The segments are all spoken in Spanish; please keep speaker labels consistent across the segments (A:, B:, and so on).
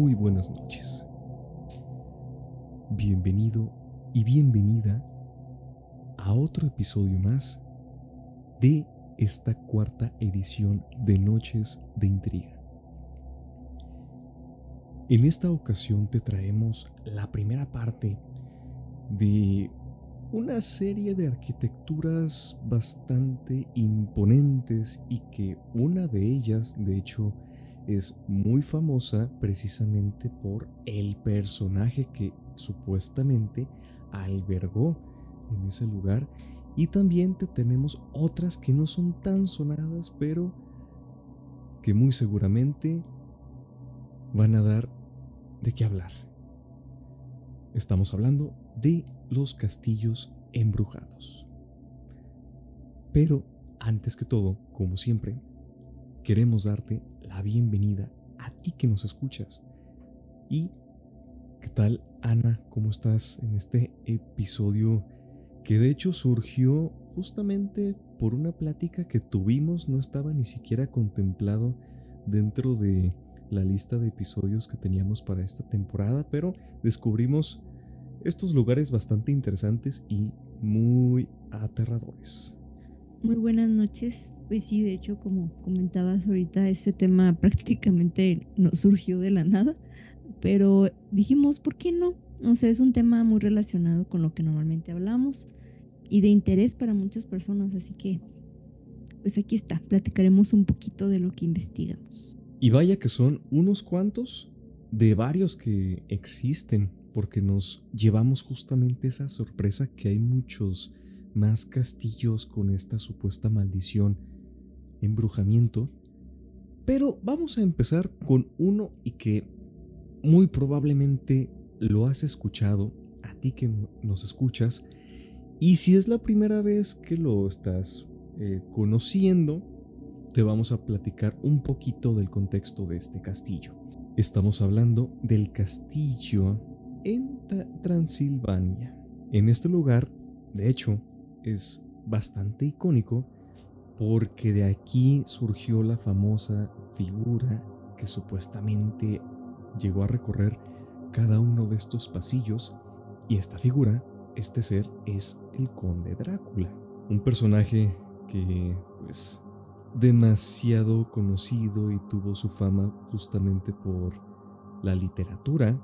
A: muy buenas noches. Bienvenido y bienvenida a otro episodio más de esta cuarta edición de Noches de Intriga. En esta ocasión te traemos la primera parte de una serie de arquitecturas bastante imponentes y que una de ellas, de hecho, es muy famosa precisamente por el personaje que supuestamente albergó en ese lugar y también te tenemos otras que no son tan sonadas pero que muy seguramente van a dar de qué hablar. Estamos hablando de los castillos embrujados. Pero antes que todo, como siempre, queremos darte la bienvenida a ti que nos escuchas. ¿Y qué tal, Ana? ¿Cómo estás en este episodio que de hecho surgió justamente por una plática que tuvimos, no estaba ni siquiera contemplado dentro de la lista de episodios que teníamos para esta temporada, pero descubrimos estos lugares bastante interesantes y muy aterradores.
B: Muy buenas noches. Pues sí, de hecho, como comentabas ahorita, este tema prácticamente no surgió de la nada, pero dijimos, ¿por qué no? O sea, es un tema muy relacionado con lo que normalmente hablamos y de interés para muchas personas, así que, pues aquí está, platicaremos un poquito de lo que investigamos.
A: Y vaya que son unos cuantos de varios que existen, porque nos llevamos justamente esa sorpresa que hay muchos más castillos con esta supuesta maldición, embrujamiento. Pero vamos a empezar con uno y que muy probablemente lo has escuchado, a ti que nos escuchas, y si es la primera vez que lo estás eh, conociendo, te vamos a platicar un poquito del contexto de este castillo. Estamos hablando del castillo en Transilvania. En este lugar, de hecho, es bastante icónico porque de aquí surgió la famosa figura que supuestamente llegó a recorrer cada uno de estos pasillos. Y esta figura, este ser, es el conde Drácula, un personaje que pues demasiado conocido y tuvo su fama justamente por la literatura,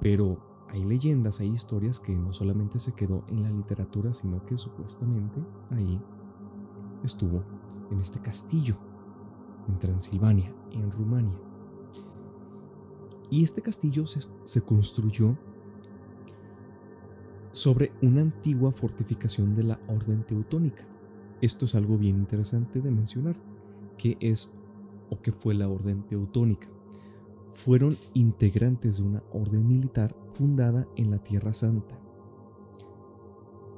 A: pero hay leyendas, hay historias que no solamente se quedó en la literatura, sino que supuestamente ahí estuvo en este castillo, en Transilvania, en Rumania. Y este castillo se, construyó sobre una antigua fortificación de la Orden Teutónica. Esto es algo bien interesante de mencionar, que es o que fue la Orden Teutónica fueron integrantes de una orden militar fundada en la Tierra Santa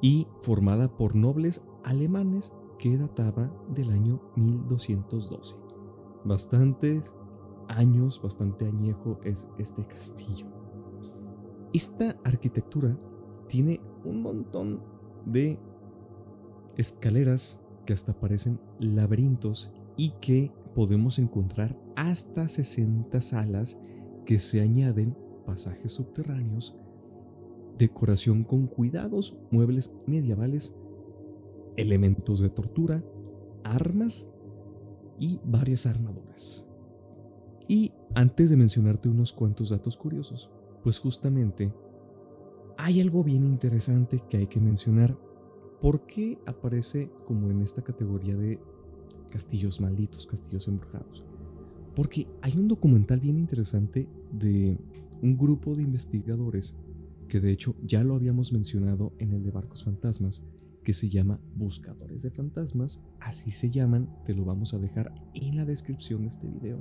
A: y formada por nobles alemanes que databa del año 1212. Bastantes años, bastante añejo es este castillo. Esta arquitectura tiene un montón de escaleras que hasta parecen laberintos y que podemos encontrar hasta 60 salas que se añaden pasajes subterráneos, decoración con cuidados, muebles medievales, elementos de tortura, armas y varias armaduras. Y antes de mencionarte unos cuantos datos curiosos, pues justamente hay algo bien interesante que hay que mencionar. ¿Por qué aparece como en esta categoría de castillos malditos, castillos embrujados. Porque hay un documental bien interesante de un grupo de investigadores que de hecho ya lo habíamos mencionado en el de Barcos Fantasmas, que se llama Buscadores de Fantasmas, así se llaman, te lo vamos a dejar en la descripción de este video,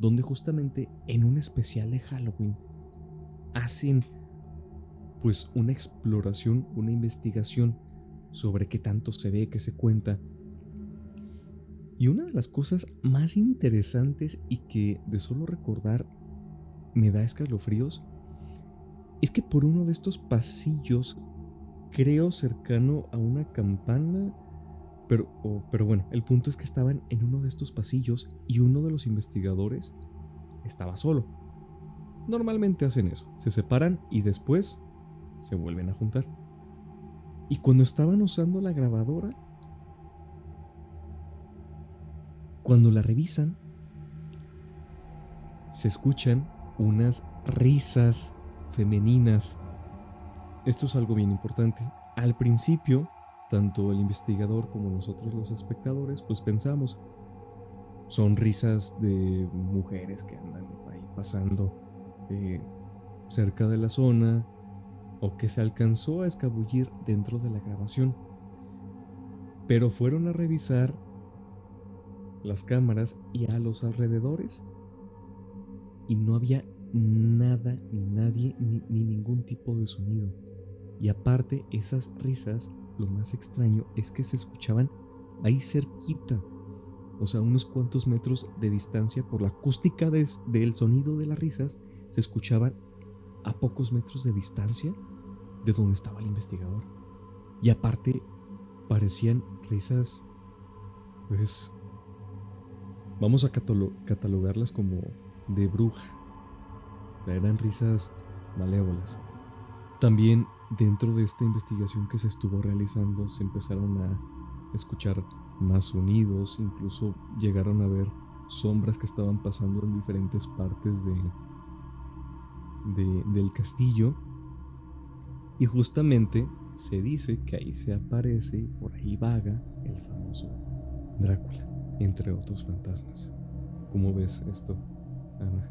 A: donde justamente en un especial de Halloween hacen pues una exploración, una investigación sobre qué tanto se ve, qué se cuenta y una de las cosas más interesantes y que de solo recordar me da escalofríos es que por uno de estos pasillos, creo cercano a una campana, pero, pero bueno, el punto es que estaban en uno de estos pasillos y uno de los investigadores estaba solo. Normalmente hacen eso, se separan y después se vuelven a juntar. Y cuando estaban usando la grabadora, cuando la revisan, se escuchan unas risas femeninas. Esto es algo bien importante. Al principio, tanto el investigador como nosotros los espectadores, pues pensamos, son risas de mujeres que andan ahí pasando eh, cerca de la zona o que se alcanzó a escabullir dentro de la grabación. Pero fueron a revisar las cámaras y a los alrededores y no había nada ni nadie ni, ni ningún tipo de sonido. Y aparte esas risas, lo más extraño es que se escuchaban ahí cerquita o sea, unos cuantos metros de distancia por la acústica del sonido de las risas, se escuchaban a pocos metros de distancia de donde estaba el investigador. Y aparte, parecían risas, pues, vamos a catalogarlas como de bruja. O sea, eran risas malévolas. También dentro de esta investigación que se estuvo realizando se empezaron a escuchar más unidos, incluso llegaron a ver sombras que estaban pasando en diferentes partes de, del castillo. Y justamente se dice que ahí se aparece, por ahí vaga, el famoso Drácula, entre otros fantasmas. ¿Cómo ves esto, Ana?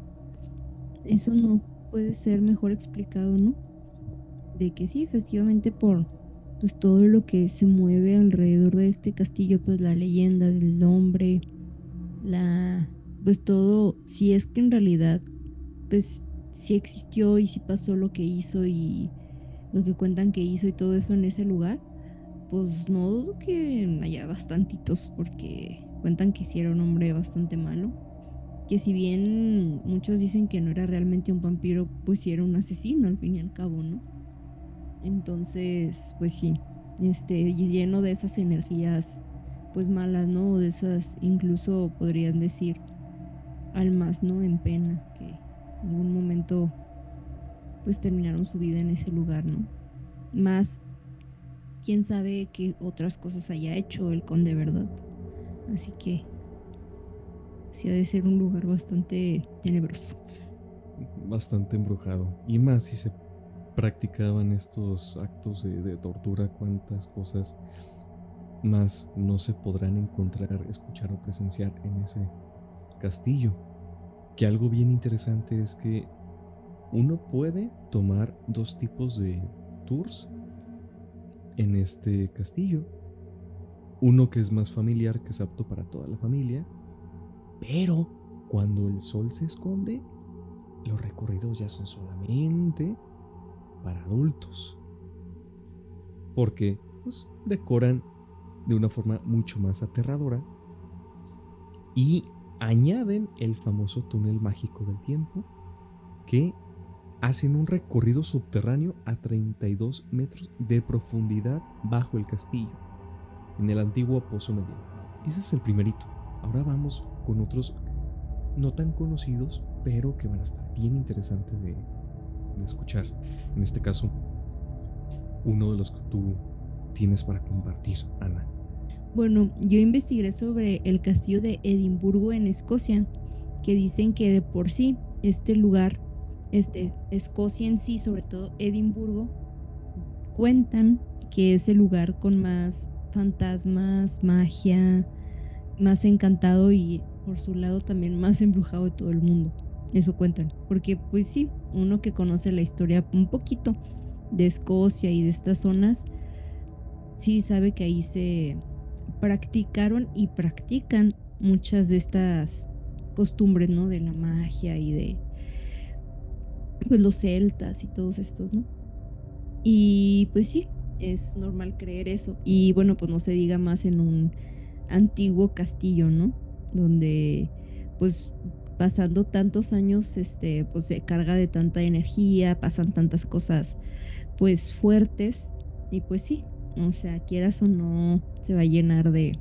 B: Eso no puede ser mejor explicado, ¿no? De que sí, efectivamente por pues todo lo que se mueve alrededor de este castillo, pues la leyenda del hombre, la pues todo, si es que en realidad pues sí existió y sí pasó lo que hizo y lo que cuentan que hizo y todo eso en ese lugar, pues no dudo que haya bastantitos porque cuentan que sí era un hombre bastante malo, que si bien muchos dicen que no era realmente un vampiro, pues sí era un asesino al fin y al cabo, ¿no? Entonces, pues sí, este, lleno de esas energías pues malas, ¿no? De esas, incluso podrían decir, almas, ¿no? En pena, que en algún momento pues terminaron su vida en ese lugar, ¿no? Más, quién sabe qué otras cosas haya hecho el conde, ¿verdad? Así que sí ha de ser un lugar bastante tenebroso.
A: Bastante embrujado. Y más si se practicaban estos actos de, tortura, cuántas cosas más no se podrán encontrar, escuchar o presenciar en ese castillo. Que algo bien interesante es que uno puede tomar dos tipos de tours en este castillo. Uno que es más familiar, que es apto para toda la familia, pero cuando el sol se esconde, los recorridos ya son solamente para adultos. Porque pues, decoran de una forma mucho más aterradora y añaden el famoso túnel mágico del tiempo que hacen un recorrido subterráneo a 32 metros de profundidad bajo el castillo, en el antiguo pozo medieval. Ese es el primerito. Ahora vamos con otros no tan conocidos, pero que van a estar bien interesantes de, de escuchar. En este caso, uno de los que tú tienes para compartir, Ana.
B: Bueno, yo investigué sobre el castillo de Edimburgo en Escocia, que dicen que de por sí este lugar, este, Escocia en sí, sobre todo Edimburgo, cuentan que es el lugar con más fantasmas, magia, más encantado y por su lado también más embrujado de todo el mundo. Eso cuentan, porque pues sí, uno que conoce la historia un poquito de Escocia y de estas zonas, sí sabe que ahí se practicaron y practican muchas de estas costumbres, ¿no? De la magia y de pues los celtas y todos estos, ¿no? Y pues sí, es normal creer eso. Y bueno, pues no se diga más en un antiguo castillo, ¿no? Donde pues pasando tantos años, este, pues se carga de tanta energía, pasan tantas cosas, pues fuertes, y pues sí, o sea, quieras o no, se va a llenar de,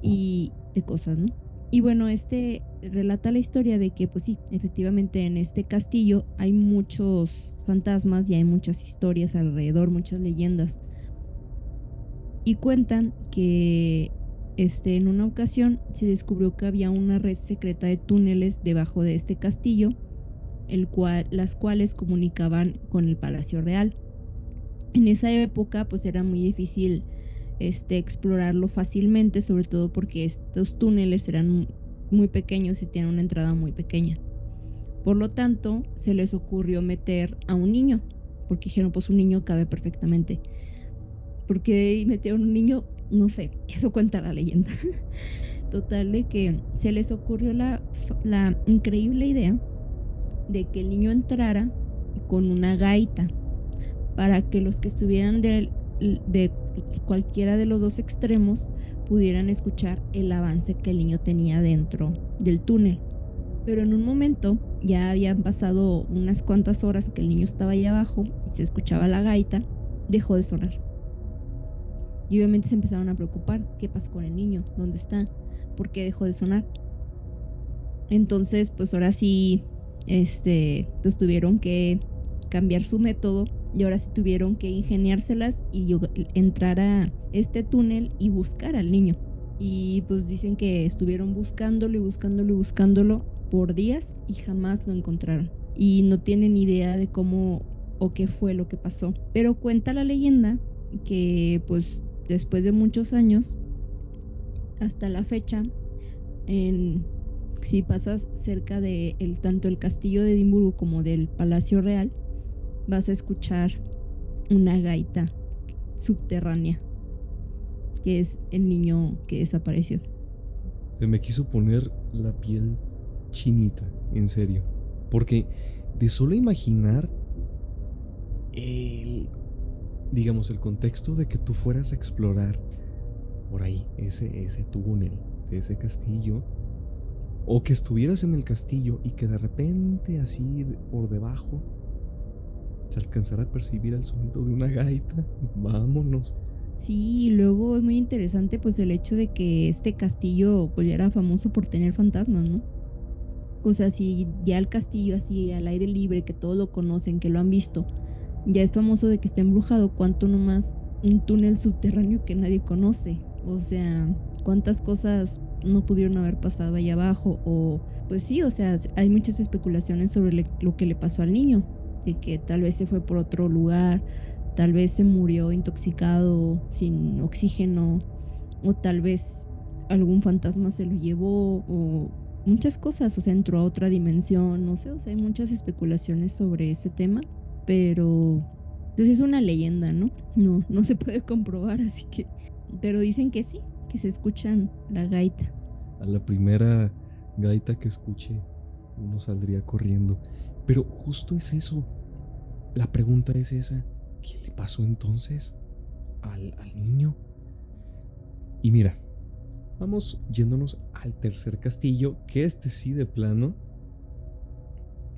B: y de cosas, ¿no? Y bueno, este relata la historia de que, pues sí, efectivamente en este castillo hay muchos fantasmas y hay muchas historias alrededor, muchas leyendas. Y cuentan que este, en una ocasión se descubrió que había una red secreta de túneles debajo de este castillo, el cual, las cuales comunicaban con el Palacio Real. En esa época pues era muy difícil este, explorarlo fácilmente, sobre todo porque estos túneles eran muy pequeños y tienen una entrada muy pequeña. Por lo tanto, se les ocurrió meter a un niño, porque dijeron, pues un niño cabe perfectamente. Porque metieron un niño, no sé, eso cuenta la leyenda. Total de que se les ocurrió la, la increíble idea de que el niño entrara con una gaita para que los que estuvieran de, de cualquiera de los dos extremos pudieran escuchar el avance que el niño tenía dentro del túnel. Pero en un momento ya habían pasado unas cuantas horas que el niño estaba ahí abajo y se escuchaba la gaita, dejó de sonar. Y obviamente se empezaron a preocupar, ¿qué pasó con el niño? ¿Dónde está? ¿Por qué dejó de sonar? Entonces, pues ahora sí, este, pues tuvieron que cambiar su método y ahora sí tuvieron que ingeniárselas y entrar a este túnel y buscar al niño. Y pues dicen que estuvieron buscándolo y buscándolo y buscándolo por días y jamás lo encontraron. Y no tienen idea de cómo o qué fue lo que pasó. Pero cuenta la leyenda que pues después de muchos años, hasta la fecha, en, si pasas cerca de tanto el castillo de Edimburgo como del Palacio Real, vas a escuchar una gaita subterránea, que es el niño que desapareció.
A: Se me quiso poner la piel chinita, en serio. Porque de solo imaginar el, digamos, el contexto de que tú fueras a explorar por ahí ese, ese túnel de ese castillo, o que estuvieras en el castillo y que de repente así por debajo se alcanzará a percibir el sonido de una gaita. Vámonos.
B: Sí, luego es muy interesante pues el hecho de que este castillo pues ya era famoso por tener fantasmas, ¿no? O sea, si ya el castillo así al aire libre, que todos lo conocen, que lo han visto, ya es famoso de que está embrujado, cuánto nomás un túnel subterráneo que nadie conoce. O sea, cuántas cosas no pudieron haber pasado ahí abajo o pues sí, o sea, hay muchas especulaciones sobre lo que le pasó al niño de que tal vez se fue por otro lugar, tal vez se murió intoxicado sin oxígeno, o tal vez algún fantasma se lo llevó, o muchas cosas, o sea, entró a otra dimensión, no sé, o sea, hay muchas especulaciones sobre ese tema, pero pues es una leyenda, ¿no? No, no se puede comprobar, así que, pero dicen que sí, que se escuchan la gaita.
A: A la primera gaita que escuche, uno saldría corriendo. Pero justo es eso. La pregunta es esa. ¿Qué le pasó entonces al, niño? Y mira, vamos yéndonos al tercer castillo, que este sí de plano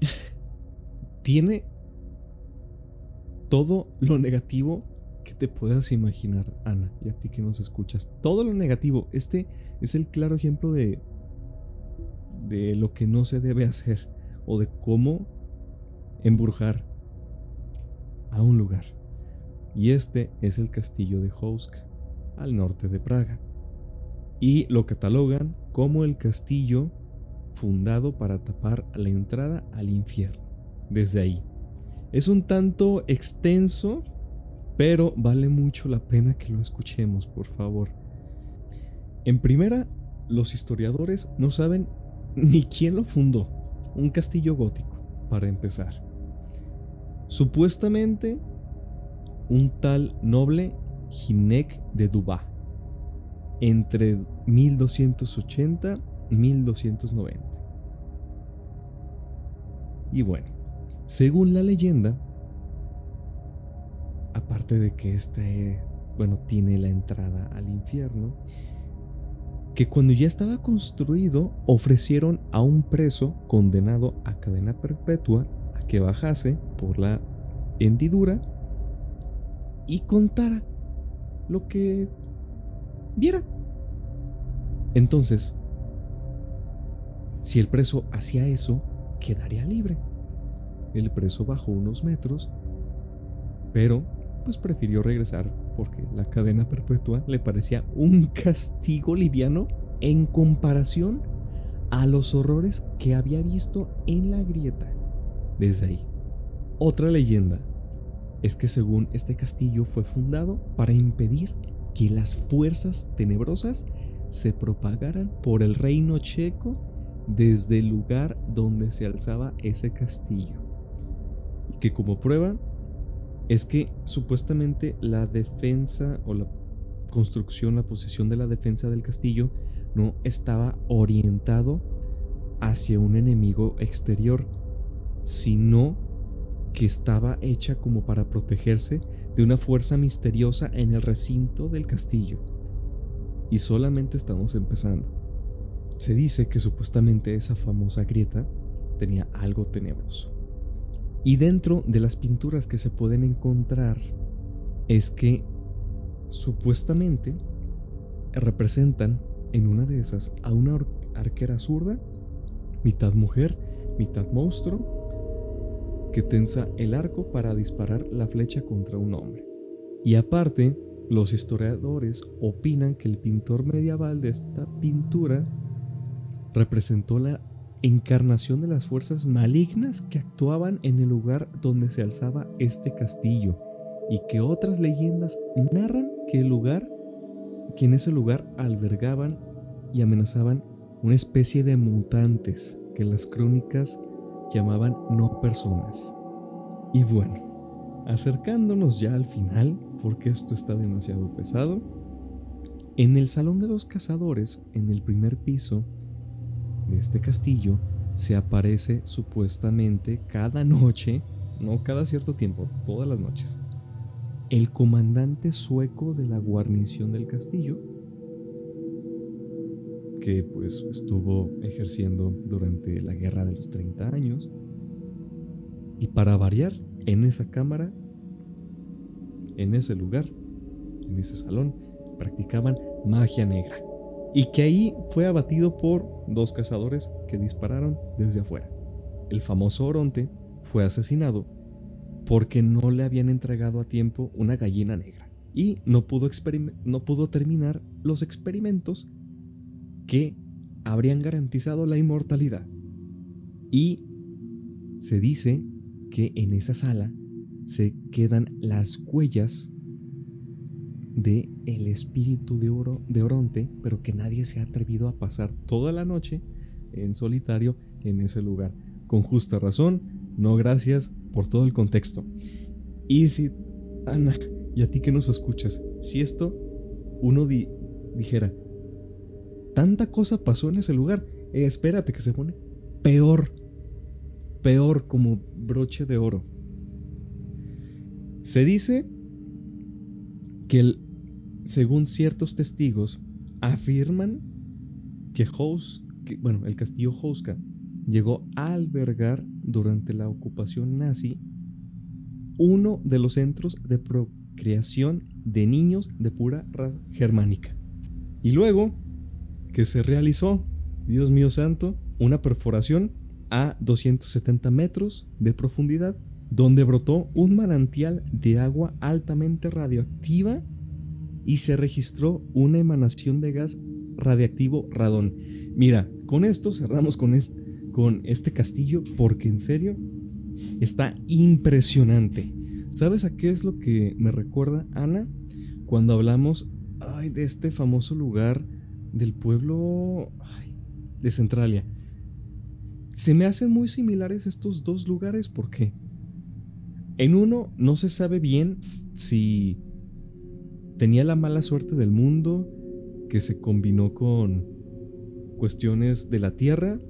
A: tiene todo lo negativo que te puedas imaginar, Ana, y a ti que nos escuchas. Todo lo negativo. Este es el claro ejemplo de de lo que no se debe hacer o de cómo embrujar a un lugar. Y este es el castillo de Housk, al norte de Praga. Y lo catalogan como el castillo fundado para tapar la entrada al infierno. Desde ahí. Es un tanto extenso, pero vale mucho la pena que lo escuchemos, por favor. En primera, los historiadores no saben ni quién lo fundó. Un castillo gótico, para empezar. Supuestamente, un tal noble Gimnec de Dubá, entre 1280 y 1290. Y bueno, según la leyenda, aparte de que este, bueno, tiene la entrada al infierno, que cuando ya estaba construido ofrecieron a un preso condenado a cadena perpetua a que bajase por la hendidura y contara lo que viera. Entonces, Si el preso hacía eso, quedaría libre. El preso bajó unos metros, pero pues prefirió regresar porque la cadena perpetua le parecía un castigo liviano en comparación a los horrores que había visto en la grieta. Desde ahí. Otra leyenda es que según este castillo fue fundado para impedir que las fuerzas tenebrosas se propagaran por el reino checo desde el lugar donde se alzaba ese castillo. Y que como prueba es que supuestamente la defensa o la construcción, la posesión de la defensa del castillo no estaba orientado hacia un enemigo exterior, sino que estaba hecha como para protegerse de una fuerza misteriosa en el recinto del castillo. Y solamente estamos empezando. Se dice que supuestamente esa famosa grieta tenía algo tenebroso. Y dentro de las pinturas que se pueden encontrar es que supuestamente representan en una de esas a una arquera zurda, mitad mujer, mitad monstruo, que tensa el arco para disparar la flecha contra un hombre. Y aparte, los historiadores opinan que el pintor medieval de esta pintura representó la encarnación de las fuerzas malignas que actuaban en el lugar donde se alzaba este castillo y que otras leyendas narran que el lugar que en ese lugar albergaban y amenazaban una especie de mutantes que las crónicas llamaban no personas. Y bueno, acercándonos ya al final, porque esto está demasiado pesado, en el Salón de los Cazadores, en el primer piso, de este castillo se aparece supuestamente cada noche, no cada cierto tiempo, todas las noches, el comandante sueco de la guarnición del castillo, que pues estuvo ejerciendo durante la guerra de los 30 años. Y para variar, en esa cámara, en ese lugar, en ese salón, practicaban magia negra y que ahí fue abatido por dos cazadores que dispararon desde afuera. El famoso Oronte fue asesinado porque no le habían entregado a tiempo una gallina negra y no pudo, no pudo terminar los experimentos que habrían garantizado la inmortalidad. Y se dice que en esa sala se quedan las huellas de el espíritu de oro de Oronte, pero que nadie se ha atrevido a pasar toda la noche en solitario en ese lugar. Con justa razón, no gracias por todo el contexto. Y si, Ana, y a ti que nos escuchas, si esto uno dijera, tanta cosa pasó en ese lugar, eh, espérate que se pone peor, peor como broche de oro. Se dice que según ciertos testigos afirman que, bueno, el castillo Houska llegó a albergar durante la ocupación nazi uno de los centros de procreación de niños de pura raza germánica. Y luego que se realizó, Dios mío santo, una perforación a 270 metros de profundidad donde brotó un manantial de agua altamente radioactiva y se registró una emanación de gas radiactivo radón. Mira, con esto cerramos con este, con este castillo porque en serio está impresionante. ¿Sabes a qué es lo que me recuerda Ana? Cuando hablamos de este famoso lugar del pueblo de Centralia. Se me hacen muy similares estos dos lugares porque en uno no se sabe bien si tenía la mala suerte del mundo que se combinó con cuestiones de la tierra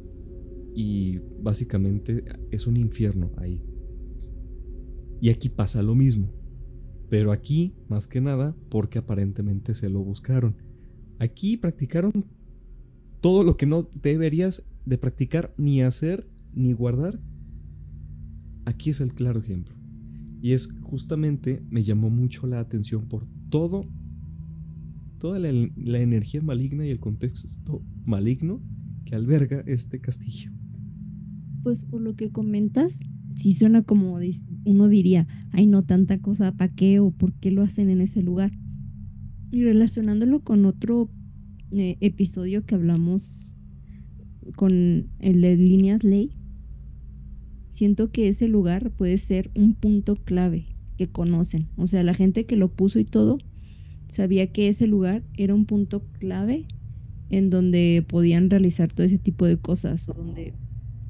A: y básicamente es un infierno ahí. Y aquí pasa lo mismo. Pero aquí, más que nada, porque aparentemente se lo buscaron. Aquí practicaron todo lo que no deberías de practicar ni hacer ni guardar. Aquí es el claro ejemplo. Y es justamente, me llamó mucho la atención por todo, toda la, energía maligna y el contexto maligno que alberga este castillo.
B: Pues por lo que comentas, sí suena como uno diría, ay no tanta cosa, ¿para qué o por qué lo hacen en ese lugar? Y relacionándolo con otro eh, episodio que hablamos con el de líneas ley, siento que ese lugar puede ser un punto clave que conocen. O sea, la gente que lo puso y todo sabía que ese lugar era un punto clave en donde podían realizar todo ese tipo de cosas o donde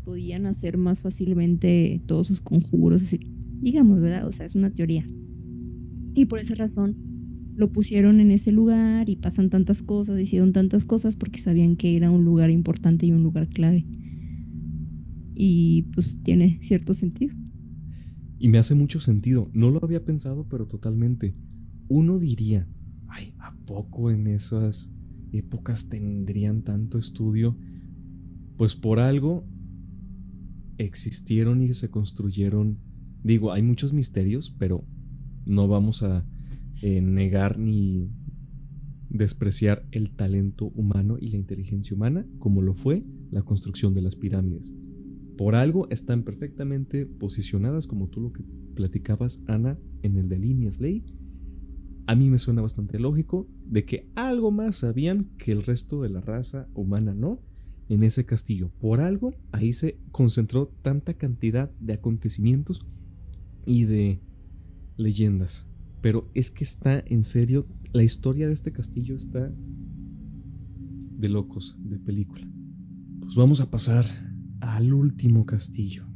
B: podían hacer más fácilmente todos sus conjuros, así, digamos, ¿verdad? O sea, es una teoría. Y por esa razón lo pusieron en ese lugar y pasan tantas cosas, hicieron tantas cosas porque sabían que era un lugar importante y un lugar clave. Y pues tiene cierto sentido.
A: Y me hace mucho sentido. No lo había pensado, pero totalmente. Uno diría, ay, ¿a poco en esas épocas tendrían tanto estudio? Pues por algo existieron y se construyeron. Digo, hay muchos misterios, pero no vamos a eh, negar ni despreciar el talento humano y la inteligencia humana, como lo fue la construcción de las pirámides. Por algo están perfectamente posicionadas, como tú lo que platicabas, Ana, en el de líneas ley. A mí me suena bastante lógico de que algo más sabían que el resto de la raza humana no en ese castillo. Por algo ahí se concentró tanta cantidad de acontecimientos y de leyendas. Pero es que está en serio, la historia de este castillo está de locos, de película. Pues vamos a pasar al último castillo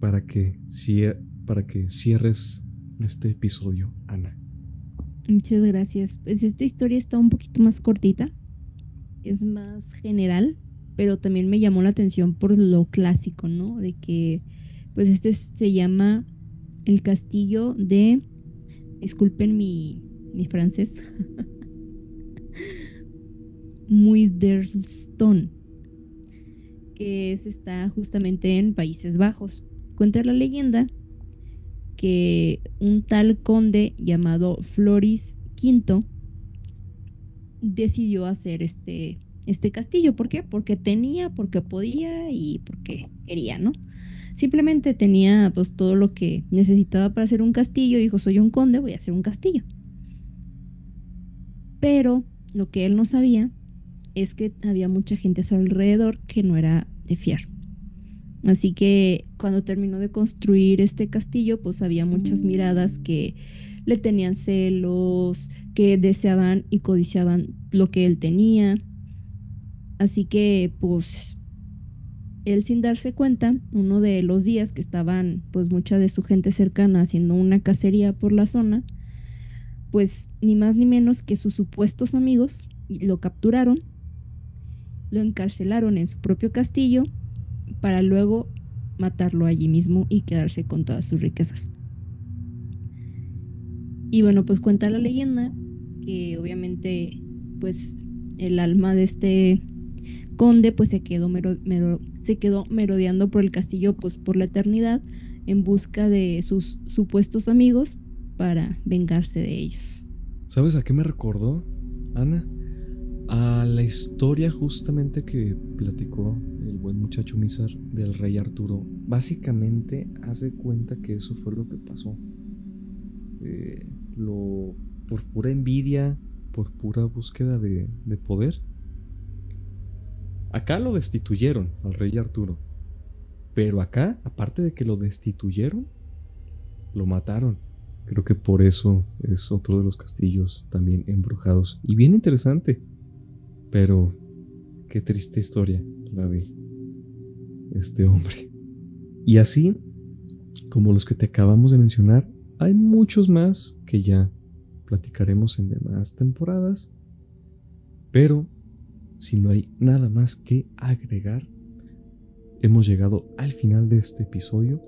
A: para que, para que cierres este episodio, Ana.
B: Muchas gracias. Pues esta historia está un poquito más cortita, es más general, pero también me llamó la atención por lo clásico, ¿no? De que, pues este se llama el castillo de disculpen mi, mi francés, Muiderstone, que es, está justamente en Países Bajos. Cuenta la leyenda que un tal conde llamado Floris V decidió hacer este, este castillo. ¿Por qué? Porque tenía, porque podía y porque quería, ¿no? Simplemente tenía pues todo lo que necesitaba para hacer un castillo. Dijo, soy un conde, voy a hacer un castillo. Pero lo que él no sabía es que había mucha gente a su alrededor que no era de fiar. Así que cuando terminó de construir este castillo, pues había muchas miradas que le tenían celos, que deseaban y codiciaban lo que él tenía. Así que pues él sin darse cuenta, uno de los días que estaban pues mucha de su gente cercana haciendo una cacería por la zona, pues ni más ni menos que sus supuestos amigos lo capturaron, lo encarcelaron en su propio castillo para luego matarlo allí mismo y quedarse con todas sus riquezas. Y bueno, pues cuenta la leyenda que obviamente pues el alma de este conde pues se quedó se quedó merodeando por el castillo pues por la eternidad en busca de sus supuestos amigos para vengarse de ellos.
A: ¿Sabes a qué me recordó, Ana? A la historia justamente que platicó el buen muchacho Mizar del rey Arturo. Básicamente hace cuenta que eso fue lo que pasó. Eh, lo, por pura envidia, por pura búsqueda de, de poder, Acá lo destituyeron al rey Arturo. Pero acá, aparte de que lo destituyeron, lo mataron. Creo que por eso es otro de los castillos también embrujados. Y bien interesante. Pero qué triste historia la de este hombre. Y así, como los que te acabamos de mencionar, hay muchos más que ya platicaremos en demás temporadas. Pero si no hay nada más que agregar, hemos llegado al final de este episodio.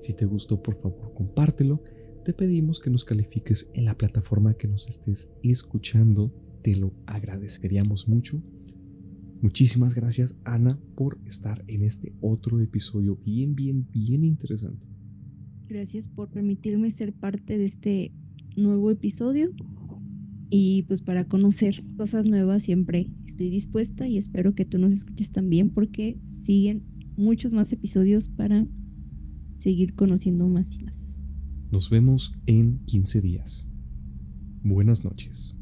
A: Si te gustó, por favor, compártelo. Te pedimos que nos califiques en la plataforma que nos estés escuchando. Te lo agradeceríamos mucho. Muchísimas gracias, Ana, por estar en este otro episodio bien, bien, bien interesante.
B: Gracias por permitirme ser parte de este nuevo episodio. Y pues para conocer cosas nuevas siempre estoy dispuesta y espero que tú nos escuches también porque siguen muchos más episodios para seguir conociendo más y más.
A: Nos vemos en 15 días. Buenas noches.